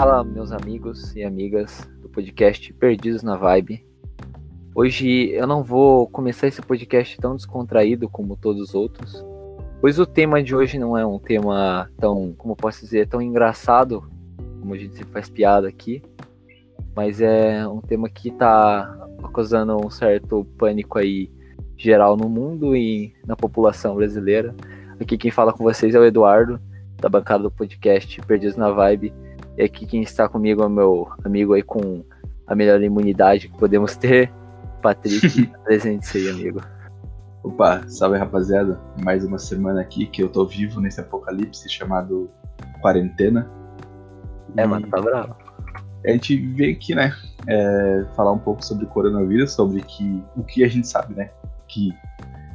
Fala, meus amigos e amigas do podcast Perdidos na Vibe. Hoje eu não vou começar esse podcast tão descontraído como todos os outros, pois o tema de hoje não é um tema tão, como posso dizer, tão engraçado, como a gente sempre faz piada aqui, mas é um tema que está causando um certo pânico aí geral no mundo e na população brasileira. Aqui quem fala com vocês é o Eduardo, da bancada do podcast Perdidos na Vibe. E aqui quem está comigo é o meu amigo aí com a melhor imunidade que podemos ter, Patrick. Presente aí, amigo. Opa, salve rapaziada. Mais uma semana aqui que eu tô vivo nesse apocalipse chamado quarentena. É, mano, tá bravo. A gente veio aqui, né, é, falar um pouco sobre o coronavírus, sobre que, o que a gente sabe, né, que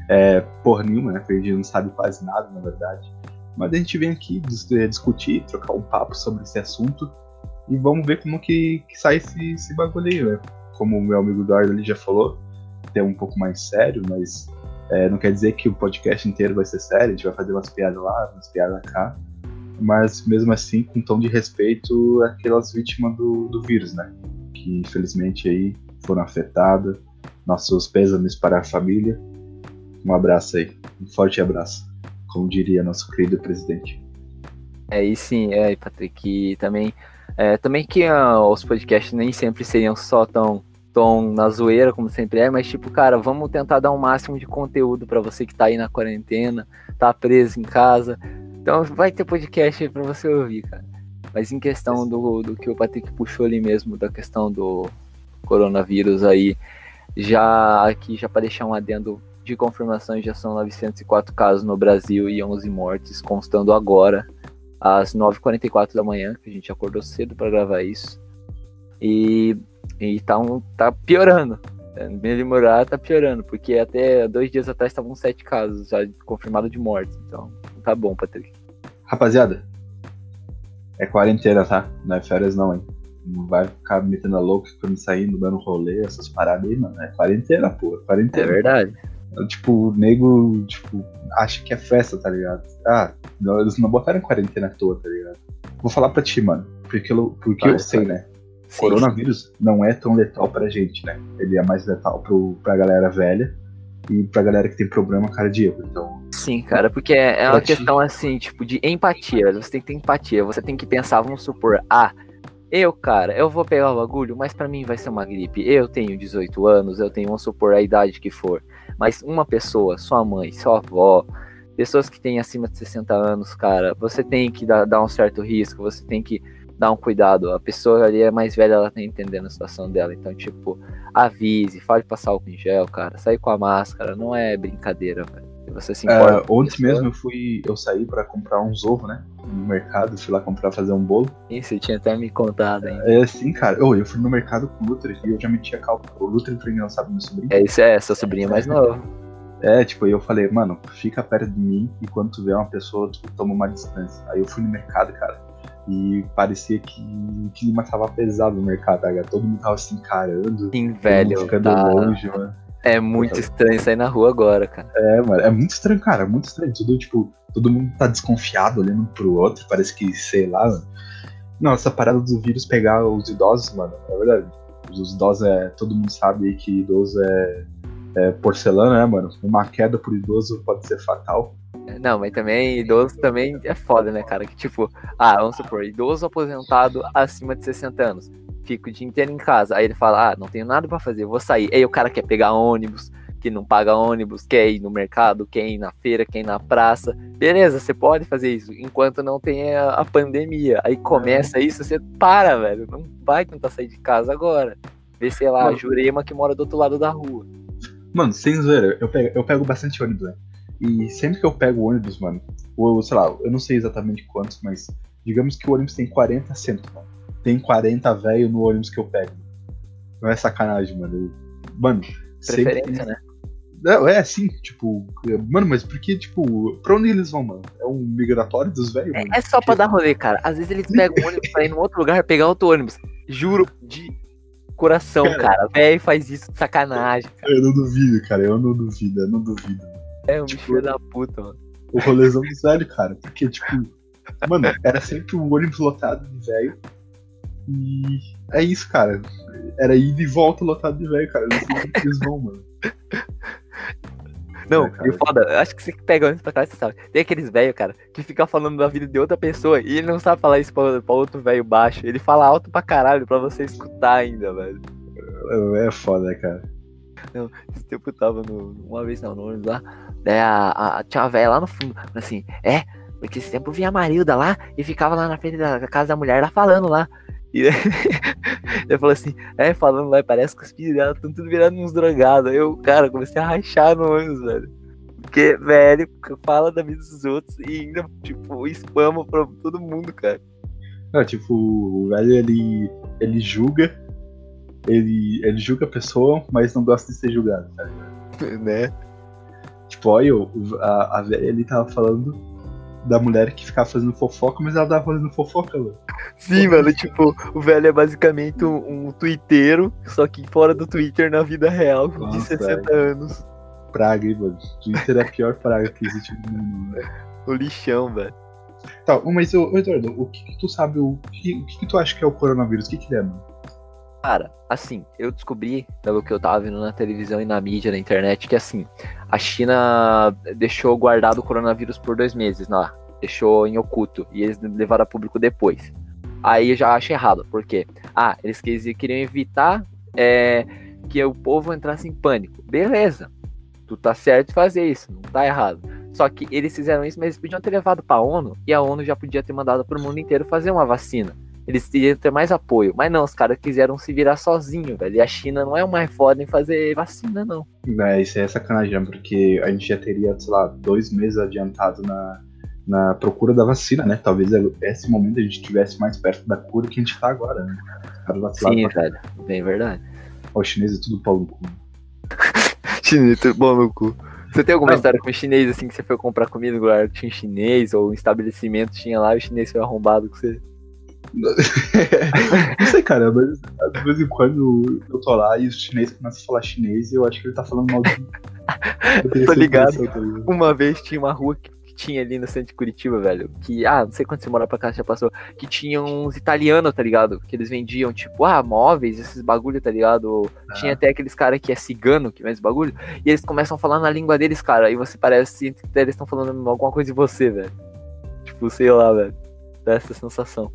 é porra nenhuma, né, a gente não sabe quase nada, na verdade. Mas a gente vem aqui é, discutir, trocar um papo sobre esse assunto e vamos ver como que, que sai esse, esse bagulho aí, né? Como o meu amigo Eduardo ali já falou, é um pouco mais sério, mas é, não quer dizer que o podcast inteiro vai ser sério, a gente vai fazer umas piadas lá, umas piadas cá, mas mesmo assim com tom de respeito àquelas vítimas do, do vírus, né? Que infelizmente aí foram afetadas. Nossos pêsames para a família. Um abraço aí, um forte abraço como diria nosso querido presidente. É, e sim, é, Patrick, e também, é, também que uh, os podcasts nem sempre seriam só tão, tão na zoeira como sempre é, mas tipo, cara, vamos tentar dar o um máximo de conteúdo para você que tá aí na quarentena, tá preso em casa. Então vai ter podcast aí pra você ouvir, cara. Mas em questão do, do que o Patrick puxou ali mesmo, da questão do coronavírus aí, já aqui, já para deixar um adendo de confirmações já são 904 casos no Brasil e 11 mortes, constando agora às 9h44 da manhã, que a gente acordou cedo para gravar isso. E, e tá, um, tá piorando. Melhorar tá piorando, porque até dois dias atrás estavam sete casos já confirmados de mortes. Então, tá bom, Patrick. Rapaziada, é quarentena, tá? Não é férias não, hein? Não vai ficar metendo a louca, ficando saindo, dando rolê, essas paradas aí, mano. É quarentena, pô. É quarentena. É verdade. Tipo, o nego, tipo, acha que é festa, tá ligado? Ah, eles não botaram em quarentena à toa, tá ligado? Vou falar pra ti, mano, porque eu, porque eu sei, né? Sim, coronavírus sim. não é tão letal pra gente, né? Ele é mais letal pro, pra galera velha e pra galera que tem problema cardíaco, então... Sim, cara, porque é, é uma ti... questão, assim, tipo, de empatia, você tem que ter empatia, você tem que pensar, vamos supor, ah, eu, cara, eu vou pegar o bagulho, mas para mim vai ser uma gripe. Eu tenho 18 anos, eu tenho, vamos supor, a idade que for. Mas uma pessoa, sua mãe, sua avó, pessoas que têm acima de 60 anos, cara, você tem que dar, dar um certo risco, você tem que dar um cuidado. A pessoa ali é mais velha, ela tá entendendo a situação dela. Então, tipo, avise, fale passar álcool em gel, cara. Sair com a máscara, não é brincadeira, velho. Você se importa. É, ontem mesmo eu fui, eu saí para comprar uns ovos, né? No mercado, fui lá comprar fazer um bolo. Isso, você tinha até me contado hein? É, sim, cara. Eu, eu fui no mercado com o Luther e eu já meti a calça. O Luther foi não sabe meu sobrinho. É isso, é, essa sobrinha mais nova. É, tipo, eu falei, mano, fica perto de mim e quando tu vê uma pessoa, tu toma uma distância. Aí eu fui no mercado, cara, e parecia que o clima tava pesado no mercado, tá, cara? Todo mundo tava se encarando. Sim, velho. Ficando tá... longe, mano. É muito estranho sair na rua agora, cara. É, mano, é muito estranho, cara, é muito estranho. Tudo, tipo, todo mundo tá desconfiado olhando pro outro, parece que, sei lá, mano. Não, essa parada do vírus pegar os idosos, mano, é verdade. Os idosos é. Todo mundo sabe que idoso é, é porcelana, né, mano? Uma queda por idoso pode ser fatal. Não, mas também idoso também é foda, né, cara? Que tipo, ah, vamos supor, idoso aposentado acima de 60 anos fico o dia inteiro em casa. Aí ele fala, ah, não tenho nada para fazer, vou sair. Aí o cara quer pegar ônibus, que não paga ônibus, quer ir no mercado, quer ir na feira, quer ir na praça. Beleza, você pode fazer isso, enquanto não tem a, a pandemia. Aí começa isso, você para, velho. Não vai tentar sair de casa agora. Vê, sei lá, Mano, a Jurema que mora do outro lado da rua. Mano, sem zoeira, eu pego, eu pego bastante ônibus, né? E sempre que eu pego ônibus, mano, ou sei lá, eu não sei exatamente quantos, mas digamos que o ônibus tem 40 assentos, mano tem 40 velho no ônibus que eu pego. Não é sacanagem, mano. Mano, Preferência, né? É, é assim, tipo, mano, mas porque, tipo, pra onde eles vão, mano? É um migratório dos velhos? É, é, só pra dar rolê, cara. Às vezes eles pegam o ônibus pra ir num outro lugar pegar outro ônibus. Juro, de coração, cara. cara. Velho faz isso de sacanagem, cara. Eu não duvido, cara. Eu não duvido, eu não duvido. É um tipo, filho da puta, mano. O rolezão dos velhos, cara. Porque, tipo, mano, era sempre um ônibus lotado de velho E é isso, cara. Era ida e volta lotado de velho, cara. Que eles vão, mano. Não, É, e foda, acho que você que pega antes pra trás, você sabe. Tem aqueles velhos, cara, que fica falando da vida de outra pessoa e ele não sabe falar isso pra, pra outro velho baixo. Ele fala alto pra caralho pra você escutar ainda, velho. É, é foda, cara. Esse tempo eu tava no, uma vez não, no ônibus lá, daí a, a- tinha uma velha lá no fundo, assim, é, porque esse tempo vinha a Marilda lá e ficava lá na frente da casa da mulher lá falando lá. E ele falou assim, é, falando lá, parece que os dela estão tudo virando uns drogados. Aí eu, cara, comecei a rachar no ônibus, velho. Porque, velho, fala da vida dos outros e ainda, tipo, spama pra todo mundo, cara. Não, tipo, o velho ele, ele julga, ele, ele julga a pessoa, mas não gosta de ser julgado, tá ligado? né? Tipo, olha, eu, a, a velha ele tava falando da mulher que ficava fazendo fofoca, mas ela tava fazendo fofoca, mano. Sim, mano, tipo, o velho é basicamente um, um twitteiro, só que fora do Twitter na vida real, de Nossa, 60 anos. Praga, hein, mano. Twitter é a pior praga que existe no mundo, né? O lixão, velho. Tá, mas, ô, Eduardo, o que, que tu sabe, o que, o que, que tu acha que é o coronavírus? O que, que ele é, mano? Cara, assim, eu descobri, pelo que eu tava vendo na televisão e na mídia, na internet, que assim, a China deixou guardado o coronavírus por dois meses lá. Deixou em oculto. E eles levaram a público depois. Aí eu já acho errado, porque, ah, eles queriam evitar é, que o povo entrasse em pânico. Beleza, tu tá certo em fazer isso, não tá errado. Só que eles fizeram isso, mas eles podiam ter levado pra ONU e a ONU já podia ter mandado pro mundo inteiro fazer uma vacina. Eles teriam ter mais apoio. Mas não, os caras quiseram se virar sozinho, velho. E a China não é o mais foda em fazer vacina, não. É, isso é sacanagem, porque a gente já teria, sei lá, dois meses adiantado na, na procura da vacina, né? Talvez esse momento a gente estivesse mais perto da cura que a gente tá agora, né? Sim, pra- velho. Bem verdade. Ó, o chinês é tudo pau no cu. Chinês, tudo bom no cu. Você tem alguma Não. história com chinês, assim, que você foi comprar comida no lugar que tinha chinês, ou um estabelecimento tinha lá e o chinês foi arrombado com você? Não sei, cara, mas de vez em quando eu tô lá e os chineses começam a falar chinês e eu acho que ele tá falando mal de mim. Tô ligado. Uma vez tinha uma rua que, tinha ali no centro de Curitiba, velho. Que, ah, não sei quando você mora pra cá, já passou. Que tinha uns italianos, tá ligado? Que eles vendiam, tipo, ah, móveis, esses bagulho, tá ligado? Tinha até aqueles caras que é cigano, que vende bagulho. E eles começam a falar na língua deles, cara. E você parece que eles estão falando alguma coisa de você, velho. Tipo, sei lá, velho. Dá essa sensação.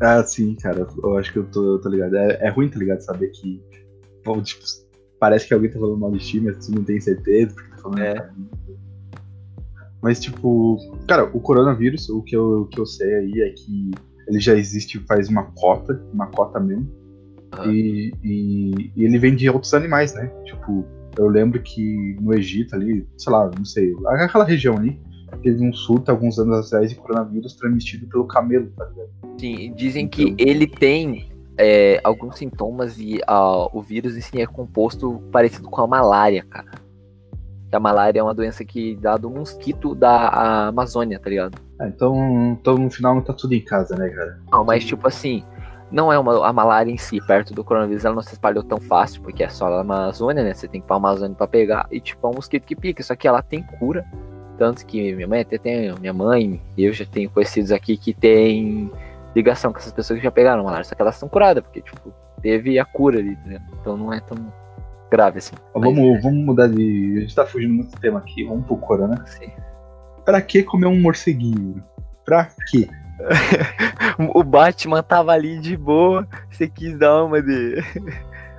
Ah, sim, cara, eu acho que eu tô, eu tô ligado. É, é ruim, tá ligado? Saber que. bom, tipo, parece que alguém tá falando mal de ti, mas tu não tem certeza, porque tá falando. É. Mas, tipo, cara, o coronavírus, o que eu, o que eu sei aí é que ele já existe faz uma cota, uma cota mesmo. Aham. E, e, e ele vem de outros animais, né? Tipo, eu lembro que no Egito ali, sei lá, não sei, aquela região ali, teve um surto alguns anos atrás de coronavírus transmitido pelo camelo, tá ligado? Sim, dizem Então- que ele tem é, alguns sintomas e ah, o vírus si é composto parecido com a malária, cara. A malária é uma doença que dá do mosquito da Amazônia, tá ligado? Ah, então, então no final não tá tudo em casa, né, cara? Não, mas tipo assim, não é uma, a malária em si, perto do coronavírus, ela não se espalhou tão fácil, porque é só na Amazônia, né? Você tem que ir pra Amazônia pra pegar, e tipo, é um mosquito que pica, só que ela tem cura. Tanto que minha mãe até tem, minha mãe eu já tenho conhecidos aqui que tem ligação com essas pessoas que já pegaram malária, só que elas estão curadas, porque tipo, teve a cura ali, né? Então não é tão grave assim. Vamos, vamos mudar de. A gente tá fugindo muito do tema aqui, vamos pro corona. Assim. Pra que comer um morceguinho? Pra quê? O Batman tava ali de boa, você quis dar uma de,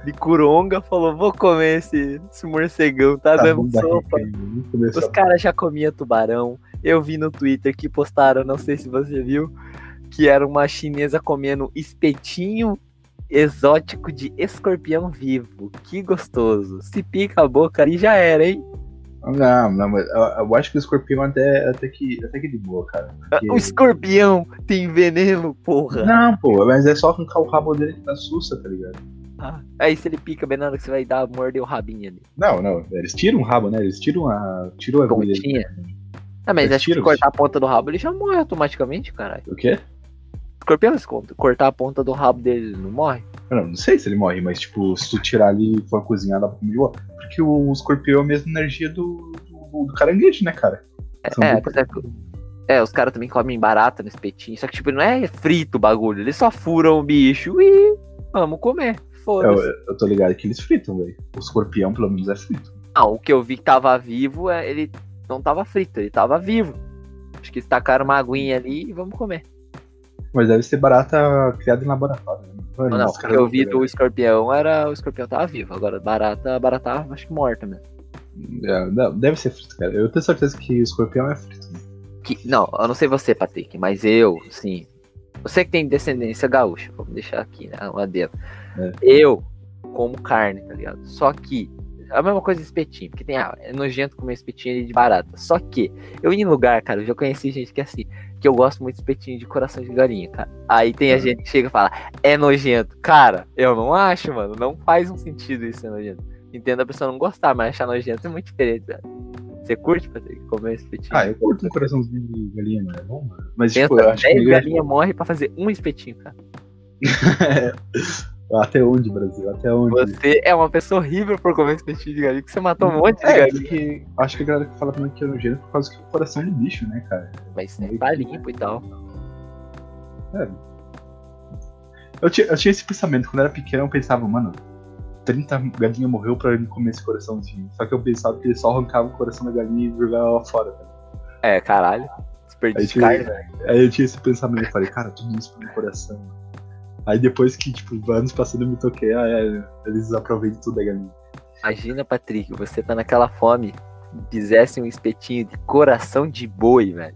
de coronga, falou, vou comer esse, esse morcegão, tá, Tá, dando sopa. Os caras já comiam tubarão. Eu vi no Twitter que postaram, não sei se você viu, que era uma chinesa comendo espetinho exótico de escorpião vivo. Que gostoso. Se pica a boca ali já era, hein? Não, não, mas eu, eu acho que o escorpião até, até, que, até que de boa, cara. Porque- O escorpião tem veneno, porra. Não, pô, mas é só arrancar o rabo dele que tá sussa, tá ligado? Ah, aí se ele pica bem na hora que você vai dar, morder o rabinho ali. Não, não, eles tiram o rabo, né? Eles tiram a. Tiram a agulha. Pontinha. Ah, mas Eles acho que se tiram, cortar a ponta do rabo, ele já morre automaticamente, caralho. O quê? Escorpião, se. Cortar a ponta do rabo dele, ele não morre? Não, não sei se ele morre, mas tipo, se tu tirar ali e for cozinhar, dá pra comer de boa. Porque o escorpião é a mesma energia do, do, do caranguejo, né, cara? São É, apesar que, É, os caras também comem barata no espetinho. Só que, tipo, não é frito o bagulho. Eles só furam o bicho e vamos comer. Eu, Foda-se. eu tô ligado que eles fritam, velho. O escorpião, pelo menos, é frito. Não, o que eu vi que tava vivo, é, ele não tava frito, ele tava vivo. Acho que eles tacaram uma aguinha ali e vamos comer. Mas deve ser barata criada em laboratório, né? Não, não, o que eu vi não- do escorpião era o escorpião tava vivo. Agora, barata, barata acho que morta mesmo. É, não, deve ser frito, cara. Eu tenho certeza que o escorpião é frito. né? Que, não, eu não sei você, Patrick, mas eu, sim. Você que tem descendência gaúcha, vamos deixar aqui, né? Um adendo. É. Eu como carne, tá ligado? Só que. É a mesma coisa de espetinho, porque tem, ah, é nojento comer espetinho ali de barata. Só que, eu ia em lugar, cara, eu já conheci gente que é assim, que eu gosto muito de espetinho de coração de galinha, cara. Aí tem a Uhum. gente que chega e fala, é nojento. Cara, eu não acho, mano. Não faz um sentido isso ser nojento. Entendo a pessoa não gostar, mas achar nojento é muito diferente, velho. Você curte, Patrick, comer espetinho? Ah, eu curto um coraçãozinho de galinha, mano. É bom, mano. Mas, Pensa, tipo, eu acho 10 que. galinha morre pra fazer um espetinho, cara. Até onde, Brasil? Até onde? Você é uma pessoa horrível por comer espetinho de galinha, porque você matou um monte de É, galinha. porque acho que a galera que fala também que é nojento por causa que é o coração de bicho, né, cara? Mas é tá limpo e tal. Eu tinha, eu tinha esse pensamento, quando eu era pequeno eu pensava, mano, 30 galinhas morreu pra ele comer esse coraçãozinho. Só que eu pensava que ele só arrancava o coração da galinha e jogava lá fora, tá? É, caralho. Desperdício de carne, velho. aí eu tinha esse pensamento, eu falei, cara, tudo isso pro meu coração. mano. Aí depois que, tipo, anos passando eu me toquei, ah, é, eles aproveitam tudo da galinha. Imagina, Patrick, você tá naquela fome, fizesse um espetinho de coração de boi, velho.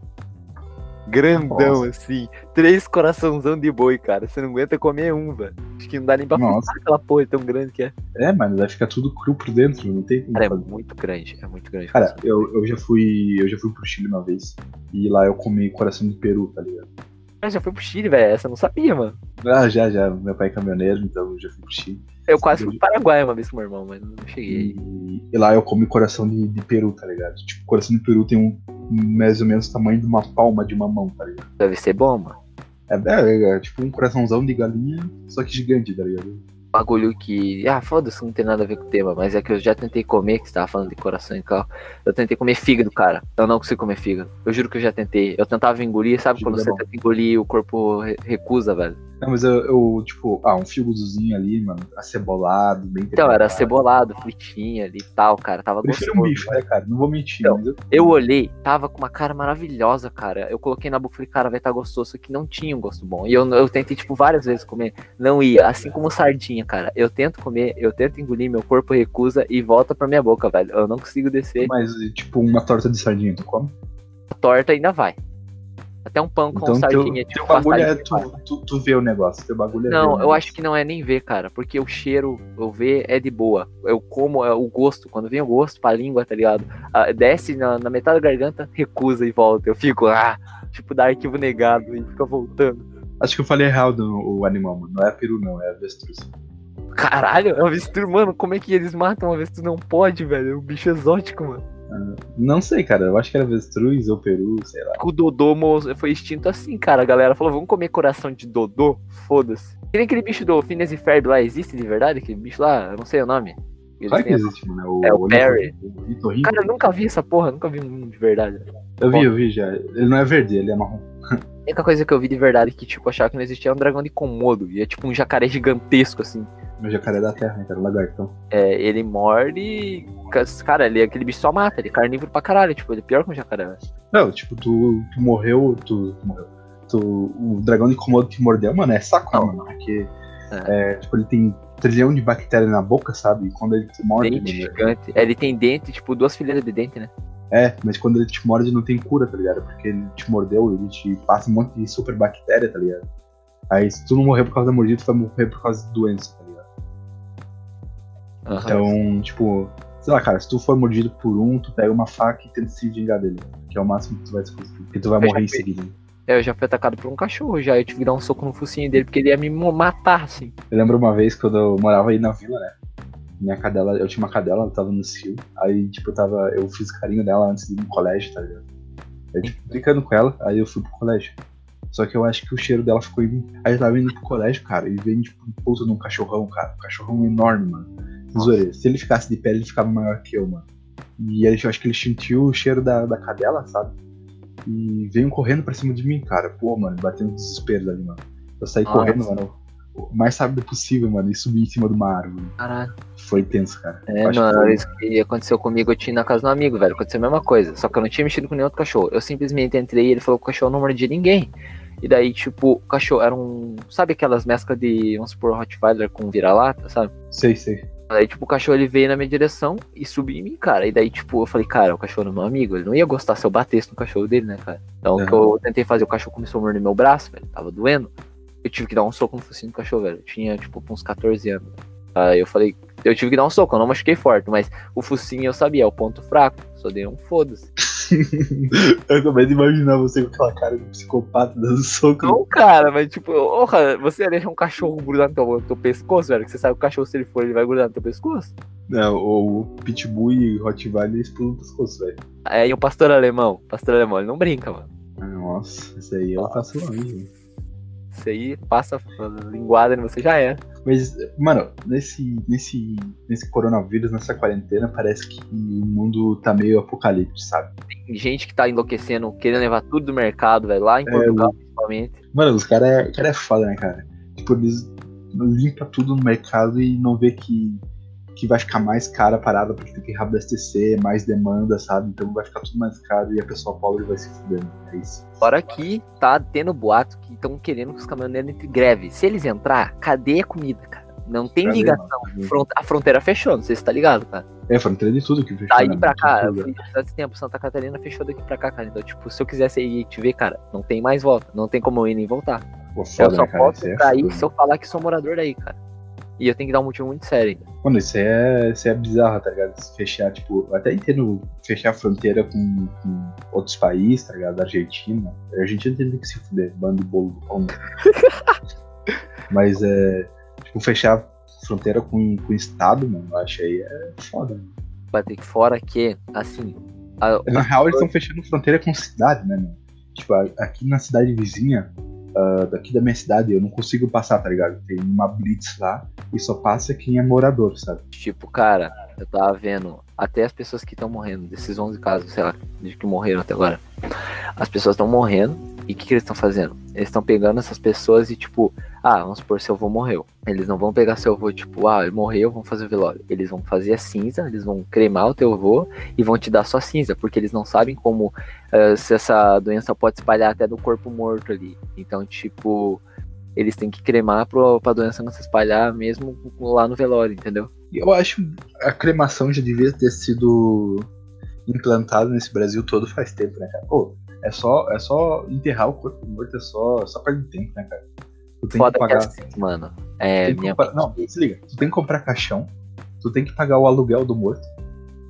Grandão, Nossa. assim. Três coraçãozão de boi, cara. Você não aguenta comer um, velho. Acho que não dá nem pra Nossa. aquela porra tão grande que é. É, mano, vai ficar tudo cru por dentro, não tem como Cara, é muito grande. É muito grande. Cara, eu, eu já fui. Eu já fui pro Chile uma vez. E lá eu comi coração de peru, tá ligado? Eu já fui pro Chile, velho. Essa eu não sabia, mano. Ah, já, já. Meu pai é caminhoneiro, então eu já fui pro Chile. Eu quase fui pro Paraguai uma vez com meu irmão, mas não cheguei. E, e lá eu comi coração de, de peru, tá ligado? Tipo, coração de peru tem um mais ou menos o tamanho de uma palma de uma mão, tá ligado? Deve ser bom, mano. É, é, é tipo um coraçãozão de galinha, só que gigante, tá ligado? Bagulho que. Ah, foda-se, não tem nada a ver com o tema, mas é que eu já tentei comer, que você tava falando de coração e tal. Eu tentei comer fígado, cara. Eu não consigo comer fígado. Eu juro que eu já tentei. Eu tentava engolir, sabe quando você é bom. tenta engolir o corpo re- recusa, velho? Não, mas eu, eu, tipo, ah, um fígadozinho ali, mano, acebolado, bem Então, era temperado. cebolado, fritinho ali e tal, cara. Tava Eu prefiro gostoso. um bife, né, cara? Não vou mentir, Então, eu, Eu olhei, tava com uma cara maravilhosa, cara. Eu coloquei na boca e falei, cara, vai estar gostoso, só que não tinha um gosto bom. E eu, eu tentei, tipo, várias vezes comer, não ia. Assim como sardinha, cara. Eu tento comer, eu tento engolir, meu corpo recusa e volta pra minha boca, velho. Eu não consigo descer. Mas, tipo, uma torta de sardinha, tu come? A torta ainda vai. Até um pão com Então, teu, sardinha, teu tipo, bagulho é tu, tu, tu vê o negócio, teu bagulho é ver Não, eu negócio. acho que não é nem ver, cara, porque o cheiro, eu ver, é de boa. Eu como, é o gosto, quando vem o gosto pra língua, tá ligado? Ah, desce na, na metade da garganta, recusa e volta. Eu fico, ah, tipo, dá arquivo negado e fica voltando. Acho que eu falei errado o animal, mano. Não é peru, não, é avestruz. Caralho, é avestruz, mano, como é que eles matam avestruz? Não pode, velho, é um bicho exótico, mano. Não sei, cara. Eu acho que era avestruz ou peru, sei lá. O Dodô foi extinto assim, cara. A galera falou, vamos comer coração de Dodô? Foda-se. Que nem aquele bicho do Phineas e Ferb lá, existe de verdade? Aquele bicho lá, eu não sei o nome. Eles Claro que existe, mano. É o Perry. O Itorrinho. Cara, eu nunca vi essa porra, nunca vi um de verdade. Eu vi, eu vi já. Ele não é verde, ele é marrom. A única coisa que eu vi de verdade que, tipo, achava que não existia é um dragão de Komodo. E é tipo um jacaré gigantesco, assim. Meu jacaré da terra, né, cara? Lagartão. É, ele morde. Cara, ele, aquele bicho só mata, ele é carnívoro pra caralho, tipo, ele é pior que um jacaré, velho. Não, tipo, tu, tu morreu, tu, tu morreu. Tu, o dragão de Komodo te mordeu, mano, é saco, Não. mano. Porque, é, tipo, ele tem trilhão de bactérias na boca, sabe? E quando ele te morde, Dente mano, gigante. É, ele tem dente, tipo, duas fileiras de dente, né? É, mas quando ele te morde não tem cura, tá ligado? Porque ele te mordeu, ele te passa um monte de super bactéria, tá ligado? Aí se tu não morrer por causa da mordida, tu vai morrer por causa de doença, tá ligado? Aham. Então, tipo, sei lá, cara, se tu for mordido por um, tu pega uma faca e tenta se vingar dele. Que é o máximo que tu vai conseguir. Porque tu vai Eu morrer em seguida. É, eu já fui atacado por um cachorro já. Eu tive que dar um soco no focinho dele porque ele ia me matar, assim. Eu lembro uma vez quando eu morava aí na vila, né? Minha cadela, eu tinha uma cadela, ela tava no cio. Aí, tipo, eu tava. Eu fiz carinho dela antes de ir no colégio, tá ligado? Eu, tipo, brincando com ela, aí eu fui pro colégio. Só que eu acho que o cheiro dela ficou em mim. Aí eu tava indo pro colégio, cara, e veio, tipo, um puta num cachorrão, cara. Um cachorrão enorme, mano. Zoeira. Se ele ficasse de pé, ele ficava maior que eu, mano. E aí, eu acho que ele sentiu o cheiro da, da cadela, sabe? e veio correndo pra cima de mim, cara. Pô, mano, bateu um desespero ali, mano. Eu saí Nossa. correndo, mano, mais rápido possível, mano, e subi em cima de uma árvore. Caralho. Foi tenso, cara. É, acho que mano, foi- isso que aconteceu comigo, eu tinha na casa de um amigo, velho. Aconteceu a mesma coisa. Só que eu não tinha mexido com nenhum outro cachorro. Eu simplesmente entrei e ele falou que o cachorro não mordia ninguém. E daí, tipo, o cachorro era um. Sabe aquelas mesclas de, vamos supor, Rottweiler com vira-lata, sabe? Sei, sei. Aí, tipo, o cachorro ele veio na minha direção e subiu em mim, cara. E daí, tipo, eu falei, cara, o cachorro é meu amigo. Ele não ia gostar se eu batesse no cachorro dele, né, cara? Então, o que eu tentei fazer, o cachorro começou a morder meu braço, velho. Tava doendo. Eu tive que dar um soco no focinho do cachorro, velho. Eu tinha, tipo, uns 14 anos. Aí eu falei, eu tive que dar um soco, eu não machuquei forte, mas o focinho eu sabia, é o ponto fraco. Só dei um foda-se. eu acabei de imaginar você com aquela cara de psicopata dando soco. Não, cara, mas tipo, porra, você ia deixar um cachorro grudar no teu, no teu pescoço, velho? Que você sabe que o cachorro, se ele for, ele vai grudar no teu pescoço? Não, o Pitbull e Rottweiler explodem o pescoço, velho. Aí o pastor alemão, pastor alemão, ele não brinca, mano. Ah, Nossa, isso aí eu faço longe, velho. Isso aí passa linguada em você já é. Mas, mano, nesse, nesse, nesse coronavírus, nessa quarentena, parece que o mundo tá meio apocalipse, sabe? Tem gente que tá enlouquecendo, querendo levar tudo do mercado, velho, lá em Portugal, principalmente. Mano, os caras cara é foda, né, cara? Tipo, eles limpam tudo no mercado e não vê que, que vai ficar mais cara a parada porque tem que reabastecer, mais demanda, sabe? Então vai ficar tudo mais caro e a pessoa pobre vai se fudendo. É isso. Fora que tá tendo boato que estão querendo que os caminhoneiros entre greve. Se eles entrar, cadê a comida, cara? Não tem Cadê, ligação. Front- A fronteira fechou, não sei se tá ligado, cara. É, fronteira de tudo que fechou. Daí né, pra cá, eu fui tempo, Santa Catarina fechou daqui pra cá, cara. Então, tipo, se eu quisesse ir te ver, cara, não tem mais volta. Não tem como eu ir nem voltar. Pô, eu foda, só né, cara? posso é pra ir se eu falar que sou morador daí, cara. E eu tenho que dar um motivo muito sério ainda. Mano, isso é, isso é bizarro, tá ligado? Se Fechar, tipo, eu até entendo fechar a fronteira com, com outros países, tá ligado? Argentina. A Argentina tem que se fuder, bando de bolo do pão. Mas é. Tipo, fechar fronteira com, com o estado, mano, eu acho aí é foda. Mano. Que fora que, assim. a- Na real, eles estão fechando fronteira com cidade, né, mano? Tipo, aqui na cidade vizinha, ah, daqui da minha cidade, eu não consigo passar, tá ligado? Tem uma blitz lá e só passa quem é morador, sabe? Tipo, cara, eu tava vendo até as pessoas que estão morrendo, desses 11 casos, sei lá, de que morreram até agora. As pessoas estão morrendo e o que, que eles estão fazendo? Eles estão pegando essas pessoas e, tipo, ah, vamos supor, seu avô morreu. Eles não vão pegar seu avô, tipo, ah, ele morreu, vamos fazer o velório. Eles vão fazer a cinza, eles vão cremar o teu avô e vão te dar só cinza, porque eles não sabem como eh, se essa doença pode espalhar até do corpo morto ali. Então, tipo, eles têm que cremar pro, pra doença não se espalhar mesmo lá no velório, entendeu? Eu acho a cremação já devia ter sido implantada nesse Brasil todo faz tempo, né, cara? Pô, é só, é só enterrar o corpo morto, é só, só perder tempo, né, cara? Tu tem Foda que que pagar. assim, mano. É, tem que minha comprar- Não, se liga. Tu tem que comprar caixão, tu tem que pagar o aluguel do morto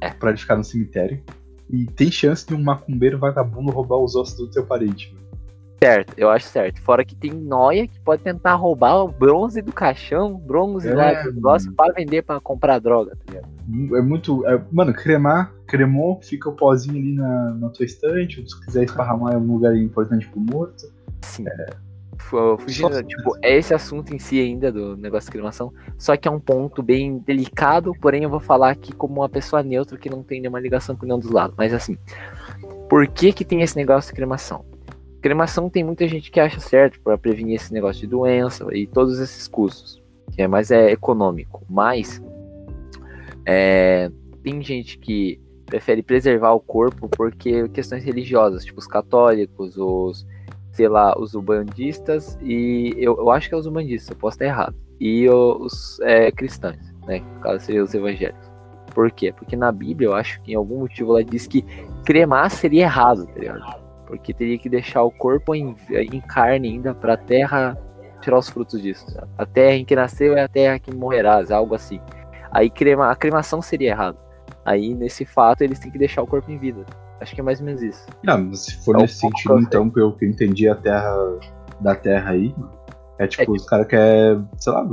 É. pra ele ficar no cemitério. E tem chance de um macumbeiro vagabundo roubar os ossos do teu parente, mano. certo, eu acho certo. Fora que tem noia que pode tentar roubar o bronze do caixão, bronze É, lá do negócio pra vender pra comprar droga, tá ligado? É muito. é- mano, cremar, cremou, fica o pozinho ali na, na tua estante, ou se quiser esparramar em algum lugar importante pro morto. Sim. Fu- Fugindo, Só- tipo, é esse assunto em si ainda do negócio de cremação, só que é um ponto bem delicado, porém eu vou falar aqui como uma pessoa neutra que não tem nenhuma ligação com nenhum dos lados. Mas assim, por que que tem esse negócio de cremação? Cremação tem muita gente que acha certo para prevenir esse negócio de doença e todos esses custos, que é mais é econômico, mas é, tem gente que prefere preservar o corpo porque questões religiosas, tipo os católicos, os sei lá, os ubandistas e eu, eu acho que é os ubandistas, eu posso estar errado. E os é, cristãos, né? Caso seriam os evangélicos. Por quê? Porque na Bíblia eu acho que em algum motivo ela diz que cremar seria errado, tá ligado? Porque teria que deixar o corpo em, em carne ainda pra terra tirar os frutos disso. A terra em que nasceu é a terra que morrerás, algo assim. Aí crema, a cremação seria errado. Aí nesse fato eles têm que deixar o corpo em vida. Acho que é mais ou menos isso. Não, se for É nesse sentido, então, pelo que eu entendi a terra da terra aí, é tipo, É tipo- os caras querem, sei lá,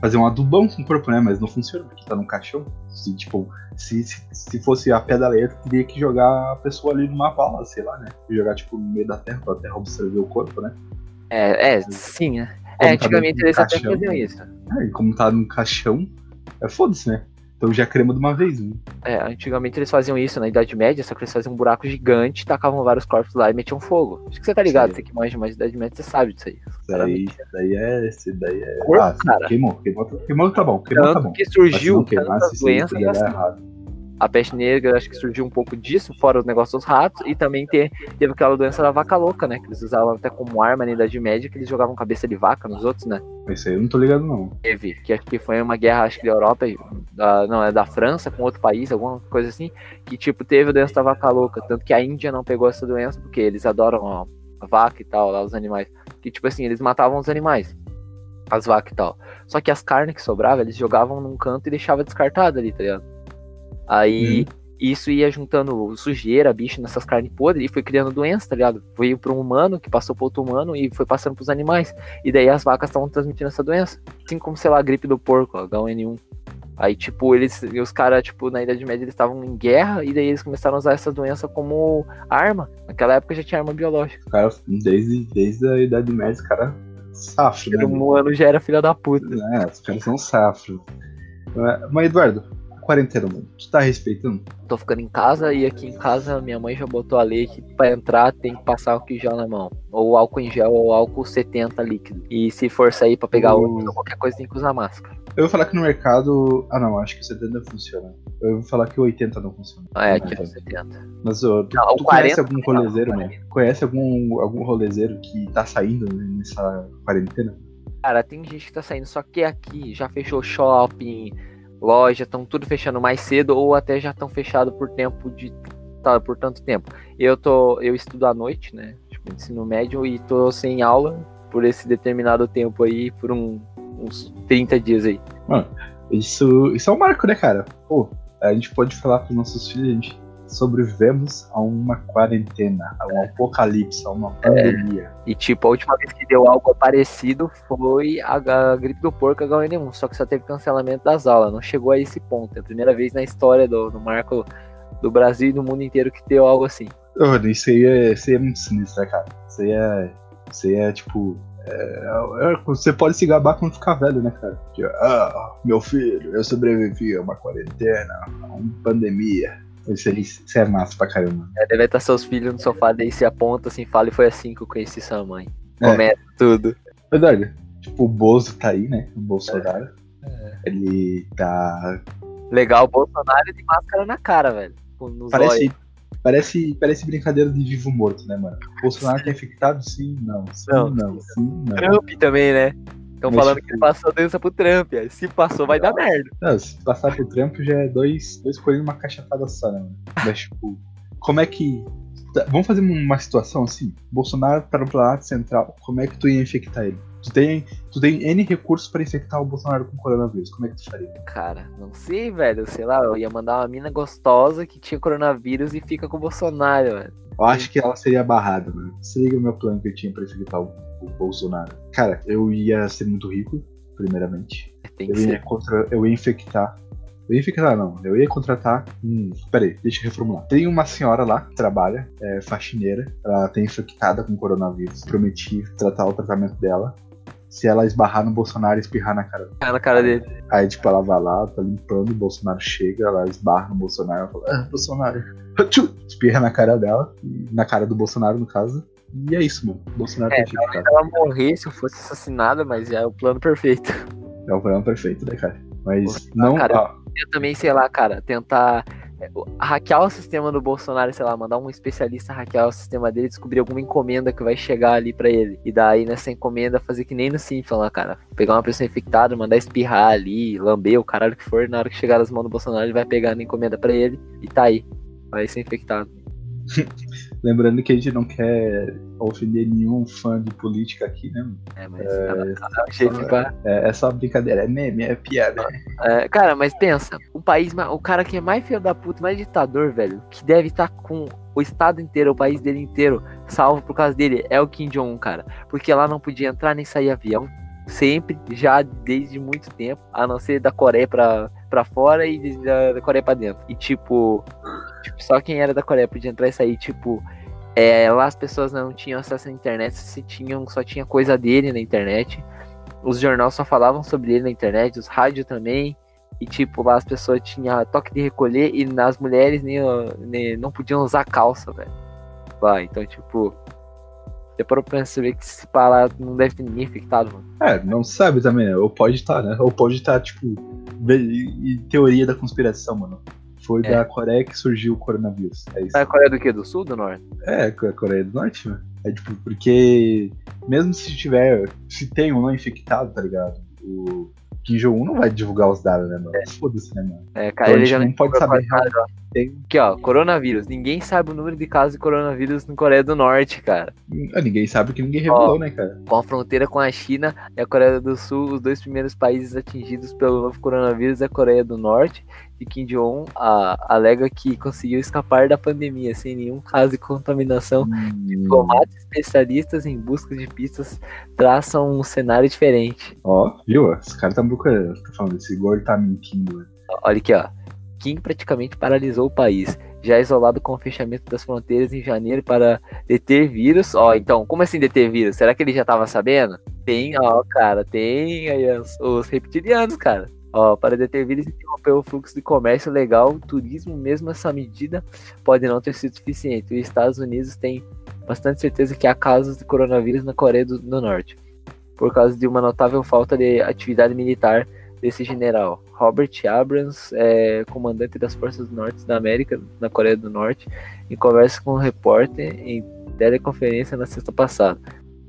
fazer um adubão com o corpo, né? Mas não funciona, porque tá num caixão. Se, tipo, se, se, se fosse a pé da letra, teria que jogar a pessoa ali numa vala, sei lá, né? Jogar, tipo, no meio da terra, pra terra absorver o corpo, né? É, é sim, né? Como É, tá antigamente do eles até caixão, faziam né? isso. É, e como tá num caixão, é foda-se, né? Então já crema de uma vez, né? É, antigamente eles faziam isso na Idade Média, só que eles faziam um buraco gigante, tacavam vários corpos lá e metiam fogo. Acho que você tá ligado, você que manja mais de Idade Média, você sabe disso aí. Isso daí, daí é. Isso daí é. Cor, ah, cara. Queimou, queimou, queimou tá bom. Queimou tá Tanto bom. que Mas se surgiu não queimasse, tantas isso A peste negra acho que surgiu um pouco disso, fora os negócios dos ratos, e também te- teve aquela doença da vaca louca, né? Que eles usavam até como arma na Idade Média, que eles jogavam cabeça de vaca nos outros, né? Isso aí eu não tô ligado, não. Teve, que acho que foi uma guerra, acho que da Europa, da, não, é da França com outro país, alguma coisa assim, que tipo, teve a doença da vaca louca, tanto que a Índia não pegou essa doença, porque eles adoram ó, a vaca e tal, lá os animais, que tipo assim, eles matavam os animais, as vacas e tal, só que as carnes que sobravam, eles jogavam num canto e deixavam descartado ali, tá ligado? Aí... Isso ia juntando sujeira, bicho nessas carnes podres e foi criando doença, tá ligado? Veio para um humano, que passou para outro humano e foi passando pros animais. E daí as vacas estavam transmitindo essa doença. Assim como, sei lá, a gripe do porco, H1N1. Aí, tipo, eles, e os caras, tipo, na Idade Média eles estavam em guerra e daí eles começaram a usar essa doença como arma. Naquela época já tinha arma biológica. Os caras, desde, desde a Idade Média, os caras safro, né? O humano já era filha da puta. É, os caras são safros. Mas, Eduardo, quarentena, mano, tu tá respeitando? Tô ficando em casa e aqui em casa minha mãe já botou a lei que pra entrar tem que passar álcool em gel na mão. Ou álcool em gel ou álcool 70 líquido. E se for sair pra pegar Uh. ônibus ou qualquer coisa tem que usar máscara. Eu vou falar que no mercado. Ah, não, acho que o 70 funciona. Eu vou falar que o 80 não funciona. Ah, é, aqui é 70. Mas ô, tu, Não, o tu conhece 40 algum não, rolezeiro, o mano? 40. Conhece algum, algum rolezeiro que tá saindo nessa quarentena? Cara, tem gente que tá saindo, só que aqui já fechou shopping, loja, estão tudo fechando mais cedo ou até já estão fechado por tempo de tá, por tanto tempo. Eu tô, eu estudo à noite, né? Tipo, ensino médio e tô sem aula por esse determinado tempo aí, por um- uns 30 dias aí. Isso, isso é um marco, né, cara? Pô, a gente pode falar pros nossos filhos, gente sobrevivemos a uma quarentena, a um apocalipse, a uma pandemia. E tipo, a última vez que deu algo parecido foi a, a gripe do porco H1N1, só que só teve cancelamento das aulas, não chegou a esse ponto. É a primeira vez na história do, do marco do Brasil e do mundo inteiro que deu algo assim. Ô, isso aí é, isso aí é muito sinistro, né, cara? Isso aí é. Isso aí é tipo. é- é- você pode se gabar quando ficar velho, né, cara? Que, ah, meu filho, eu sobrevivi a uma quarentena, a uma pandemia. Isso aí isso é massa pra caramba. É, deve estar seus filhos no sofá, daí se aponta assim, fala e foi assim que eu conheci sua mãe. É. Começa tudo. Verdade. Tipo, o Bozo tá aí, né? O Bolsonaro. Ele tá. Legal, o Bolsonaro de máscara na cara, velho. Parece, olhos. parece, parece brincadeira de vivo morto, né, mano? O Bolsonaro tá infectado? Sim, não. Sim, Não. não. Sim, não. Trump também, né? Estão falando que passou a doença pro Trump. aí Se passou, vai dar merda. Não, se passar pro Trump já é dois, dois coelhos numa cachaçada só, né? Mas, tipo, como é que. tá, Vamos fazer uma situação assim? Bolsonaro para o planeta central, como é que tu ia infectar ele? Tu tem, tu tem N recursos pra infectar o Bolsonaro com coronavírus, como é que tu faria? Cara, não sei, velho. Sei lá, eu ia mandar uma mina gostosa que tinha coronavírus e fica com o Bolsonaro, velho. Eu acho que ela seria barrada, mano. Se liga o meu plano que eu tinha pra infectar o, o Bolsonaro. Cara, eu ia ser muito rico, primeiramente. Tem Eu ia, ser. contra, eu ia infectar. Eu ia infectar, não. Eu ia contratar. Hum, peraí, deixa eu reformular. Tem uma senhora lá que trabalha, é faxineira. Ela tem infectada com coronavírus. Prometi tratar o tratamento dela. Se ela esbarrar no Bolsonaro e espirrar na cara. Cara na cara dele. Aí, tipo, ela vai lá, tá limpando, o Bolsonaro chega, ela esbarra no Bolsonaro, ela fala, ah, Bolsonaro. Espirra na cara dela, e na cara do Bolsonaro, no caso. E é isso, mano. Bolsonaro É, tá infectado. Se ela morresse ou fosse assassinada, mas já é o plano perfeito. É o plano perfeito, né, cara? Mas não. cara, ó, Eu também, sei lá, cara, tentar é, hackear o sistema do Bolsonaro, sei lá, mandar um especialista hackear o sistema dele, descobrir alguma encomenda que vai chegar ali pra ele. E daí nessa encomenda fazer que nem no Simpson lá, cara. Pegar uma pessoa infectada, mandar espirrar ali, lamber o caralho que for, na hora que chegar nas mãos do Bolsonaro, ele vai pegar na encomenda pra ele e tá aí. Vai ser infectado. Lembrando que a gente não quer ofender nenhum fã de política aqui, né? É, mas é, jeito pra- É, é só brincadeira, é meme, é piada. É, cara, mas pensa, o país, o cara que é mais filho da puta, mais ditador, velho, que deve estar com o estado inteiro, o país dele inteiro, salvo por causa dele, é o Kim Jong-un, cara. Porque lá não podia entrar nem sair avião. Sempre, já desde muito tempo, a não ser da Coreia pra, pra fora e da, da Coreia pra dentro. E tipo, tipo, só quem era da Coreia podia entrar e sair, tipo. É, lá as pessoas não tinham acesso à internet, se tinham, só tinha coisa dele na internet. Os jornais só falavam sobre ele na internet, os rádios também. E, tipo, lá as pessoas tinham toque de recolher e as mulheres nem, nem não podiam usar calça, velho. Lá, então, tipo, Depois eu perceber que se parar não deve ter ninguém infectado, mano. É, não sabe também, né? Ou pode estar, né? Ou pode estar, tipo, em teoria da conspiração, mano. Foi É. da Coreia que surgiu o coronavírus. É isso. É a Coreia do quê? Do Sul do Norte? É, a Coreia do Norte, mano. É tipo, porque mesmo se tiver, se tem um não infectado, tá ligado? O Kim Jong-un não vai divulgar os dados, né, mano? Foda-se, né, mano? É, cara, Então ele já não pode saber Tem... Aqui, ó, coronavírus. Ninguém sabe o número de casos de coronavírus na Coreia do Norte, cara. Ah, Ninguém sabe que ninguém revelou, né, cara? Com a fronteira com a China e a Coreia do Sul, os dois primeiros países atingidos pelo novo coronavírus é a Coreia do Norte. E Kim Jong-un a- alega que conseguiu escapar da pandemia sem nenhum caso de contaminação. Hum, Diplomatas especialistas em busca de pistas traçam um cenário diferente. Ó, viu? Esse cara tá procurando. Tá falando, esse gordo tá mentindo. Olha aqui, ó. Kim praticamente paralisou o país, já isolado com o fechamento das fronteiras em janeiro para deter vírus. Ó, então, como assim deter vírus? Será que ele já tava sabendo? Tem, ó, cara, tem aí os, os reptilianos, cara. Ó, para deter vírus e interromper o fluxo de comércio legal, turismo, mesmo essa medida, pode não ter sido suficiente. Os Estados Unidos têm bastante certeza que há casos de coronavírus na Coreia do, do Norte, por causa de uma notável falta de atividade militar desse general. Robert Abrams, é, comandante das Forças do Norte da América, na Coreia do Norte, em conversa com um repórter em teleconferência na sexta passada.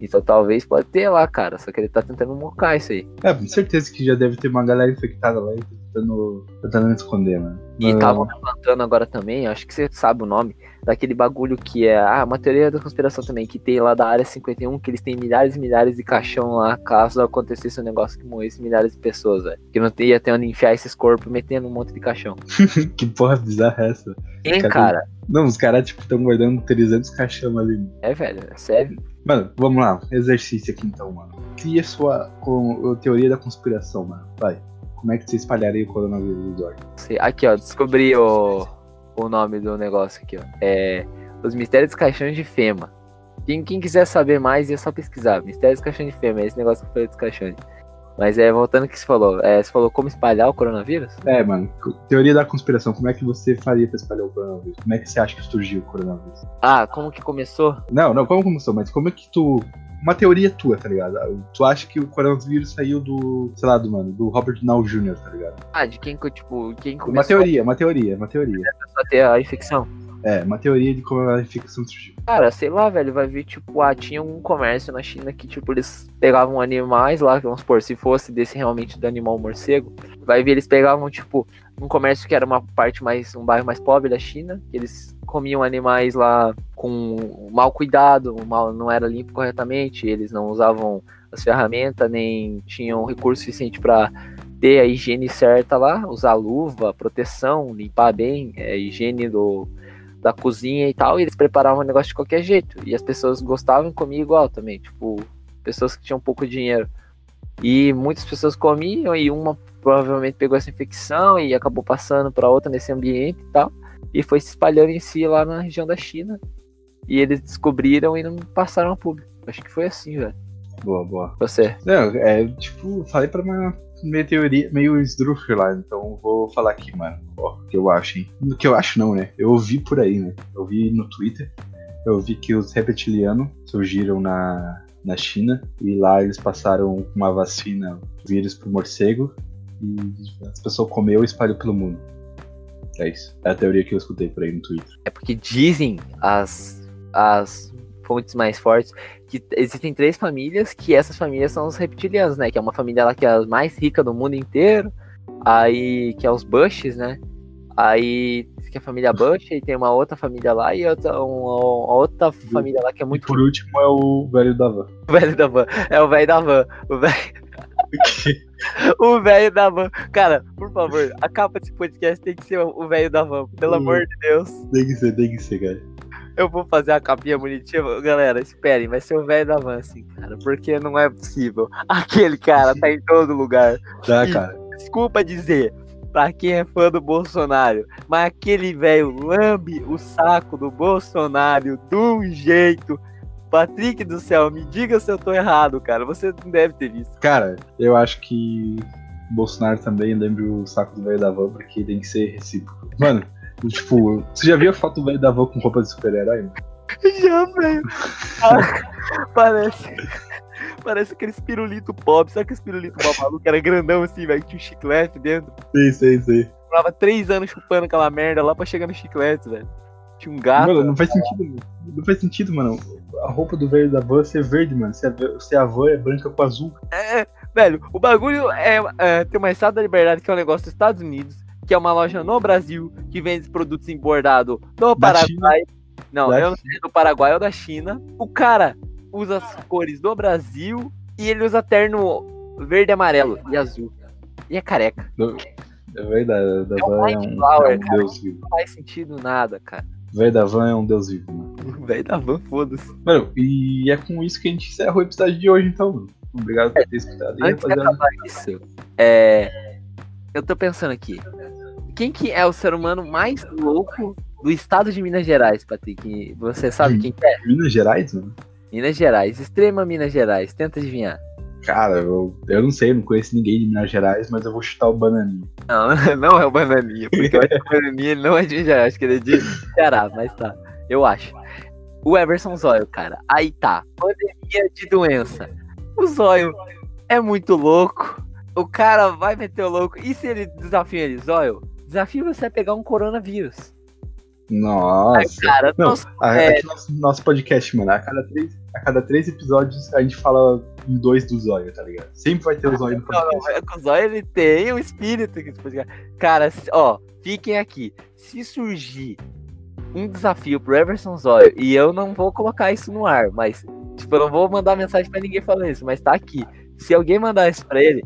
Então talvez pode ter lá, cara, só que ele tá tentando mocar isso aí. É, com certeza que já deve ter uma galera infectada lá e tentando, tentando esconder, mano. E Ah, estavam levantando agora também, acho que você sabe o nome, daquele bagulho que é. Ah, uma teoria da conspiração também, que tem lá da área 51, que eles têm milhares e milhares de caixão lá, caso acontecesse um negócio que morresse milhares de pessoas, velho. Que não ia ter onde enfiar esses corpos metendo um monte de caixão. que porra bizarra é essa? Hein, Cara, cara? Não, os caras, tipo, estão guardando 300 caixão ali. É, velho, é sério. Mano, vamos lá. Exercício aqui então, mano. Cria sua com, teoria da conspiração, mano. Vai. Como é que você espalharia o coronavírus, Eduardo? Aqui, ó, descobri o, o nome do negócio aqui, ó. É Os Mistérios dos Caixões de Fema. Quem, quem quiser saber mais, é só pesquisar. Mistérios dos Caixões de Fema, é esse negócio que eu falei dos caixões. Mas é, voltando ao que você falou, é, você falou como espalhar o coronavírus? É, mano. Teoria da conspiração. Como é que você faria pra espalhar o coronavírus? Como é que você acha que surgiu o coronavírus? Ah, como que começou? Não, não, como começou? Mas como é que tu. Uma teoria tua, tá ligado? Tu acha que o coronavírus saiu do. Sei lá, do mano, do Robert Downey Jr., tá ligado? Ah, de quem que, tipo, quem Uma começou teoria, uma teoria, uma teoria. a ter a infecção? É, uma teoria de como a infecção surgiu. Cara, sei lá, velho, vai ver, tipo, ah, tinha um comércio na China que, tipo, eles pegavam animais lá, vamos supor, se fosse desse realmente do animal morcego, vai ver, eles pegavam, tipo, um comércio que era uma parte mais, um bairro mais pobre da China, que eles comiam animais lá com mau cuidado, mal, não era limpo corretamente, eles não usavam as ferramentas, nem tinham recurso suficiente para ter a higiene certa lá, usar luva, proteção, limpar bem, é, higiene do, da cozinha e tal, e eles preparavam o negócio de qualquer jeito. E as pessoas gostavam e comiam igual também, tipo, pessoas que tinham pouco dinheiro. E muitas pessoas comiam e uma provavelmente pegou essa infecção e acabou passando para outra nesse ambiente e tal, e foi se espalhando em si lá na região da China. E eles descobriram e não passaram a público. Acho que foi assim, velho. Boa, boa. Você. Não, é tipo, falei pra uma minha teoria meio esdrúxula lá, então vou falar aqui, mano. O que eu acho, hein? O que eu acho não, né? Eu ouvi por aí, né? Eu vi no Twitter, eu vi que os reptilianos surgiram na, na China e lá eles passaram uma vacina, vírus pro morcego e as pessoas comeu e espalhou pelo mundo. É isso. É a teoria que eu escutei por aí no Twitter. É porque dizem as, as fontes mais fortes que existem três famílias, que essas famílias são os reptilianos, né? Que é uma família lá que é a mais rica do mundo inteiro. Aí, que é os Bushes, né? Aí, que é a família Bush, e tem uma outra família lá e outra, uma, uma outra família lá que é E muito por último é o velho da van. o velho da van. É o velho da van. O velho. o velho da van. Cara, por favor, a capa desse podcast tem que ser o velho da van. Pelo Hum. amor de Deus. Tem que ser, tem que ser, cara. Eu vou fazer a capinha bonitinha. Galera, esperem, vai ser o velho da van, assim, cara. Porque não é possível. Aquele cara tá em todo lugar. Tá, Ih. cara. Desculpa dizer, pra quem é fã do Bolsonaro, mas aquele velho lambe o saco do Bolsonaro de um jeito. Patrick do céu, me diga se eu tô errado, cara. Você não deve ter visto. Cara, eu acho que Bolsonaro também, lembro o saco do velho da van, porque tem que ser recíproco. Mano, tipo, você já viu a foto velho da van com roupa de super-herói? Já, velho. Ah, parece. Parece aqueles pirulito pop. Sabe aqueles pirulito pop maluco que era grandão assim, velho? Tinha um chiclete dentro. Sei, sei, sei. Demorava três anos chupando aquela merda lá pra chegar no chiclete, velho. Tinha um gato. Mano, não faz sentido, mano. Não faz sentido, mano. A roupa do velho da van ser verde, mano. Se a, se a van é branca com azul. É, velho, o bagulho é, é tem uma Estado da Liberdade que é um negócio dos Estados Unidos, que é uma loja no Brasil, que vende produtos embordados no Da Paraguai. Não, Da eu não sei se é do Paraguai ou da China. O cara usa as cores do Brasil e ele usa terno verde, amarelo e azul. E é careca. É verdade, da É um van é um, é cara. deus vivo. Não faz sentido nada, cara. O velho da van é um deus vivo, mano. O velho da van, foda-se. Mano, e é com isso que a gente encerra o episódio de hoje, então, mano. Obrigado por ter escutado aí, Antes de acabar isso, é, eu tô pensando aqui. Quem que é o ser humano mais louco do estado de Minas Gerais, Patrick? Você sabe Hum. quem que é? Minas Gerais, mano? Minas Gerais, extrema Minas Gerais. Tenta adivinhar. Cara, eu, eu não sei, não conheço ninguém de Minas Gerais, mas eu vou chutar o Bananinha. Não, não é o Bananinha, porque eu acho que o Bananinha ele não é de Minas Gerais, acho que ele é de Ceará, mas tá. Eu acho. O Everson Zóio, cara. Aí tá. Pandemia de doença. O Zóio é muito louco. O cara vai meter o louco. E se ele desafia ele, Zóio? Desafio você a pegar um coronavírus. Nossa. Cara, Não, nossa, a- é. aqui nosso, nosso podcast, mano, a cada, três, a cada três episódios a gente fala em dois do zóio, tá ligado? Sempre vai ter o zóio no não, podcast. é o Zóio ele tem um espírito podcast. Cara, ó, fiquem aqui. Se surgir um desafio pro Everson Zóio, e eu não vou colocar isso no ar, mas, tipo, eu não vou mandar mensagem pra ninguém falando isso, mas tá aqui. Se alguém mandar isso pra ele,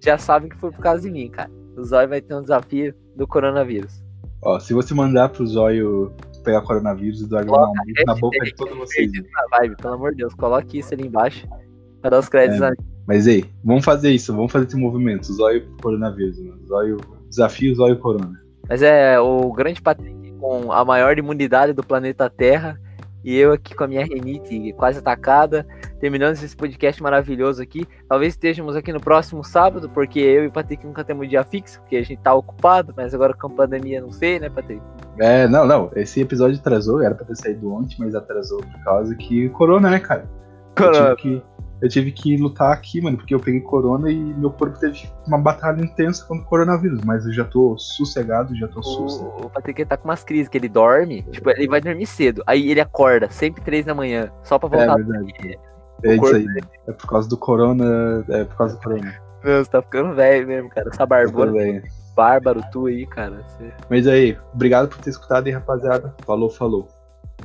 já sabem que foi por causa de mim, cara. O Zóio vai ter um desafio do coronavírus. Ó, se você mandar pro zóio pegar coronavírus, o zóio vai dar na boca de todos vocês. Na vibe, pelo amor de Deus, coloque isso ali embaixo pra dar os créditos É. Mas ei, vamos fazer isso, vamos fazer esse movimento. Zóio coronavírus, mano. Zóio, desafio zóio corona. Mas é o grande Patrick com a maior imunidade do planeta Terra. E eu aqui com a minha renite quase atacada. Terminando esse podcast maravilhoso aqui. Talvez estejamos aqui no próximo sábado, porque eu e o Patrick nunca temos dia fixo, porque a gente tá ocupado, mas agora com a pandemia não sei, né, Patrick? É, não, não. Esse episódio atrasou, era pra ter saído ontem, mas atrasou por causa que corona, né, cara? Eu tive, que, eu tive que lutar aqui, mano, porque eu peguei corona e meu corpo teve uma batalha intensa contra o coronavírus, mas eu já tô sossegado, já tô sussa. O, Patrick tá com umas crises, que ele dorme, tipo, ele vai dormir cedo. Aí ele acorda, sempre três da manhã, só pra É voltar. verdade. É isso aí. É por causa do corona. É por causa do corona. Meu, você tá ficando velho mesmo, cara. Essa barbona, bárbaro, tu aí, cara. Você... Mas aí, obrigado por ter escutado aí, rapaziada. Falou, falou.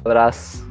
Abraço.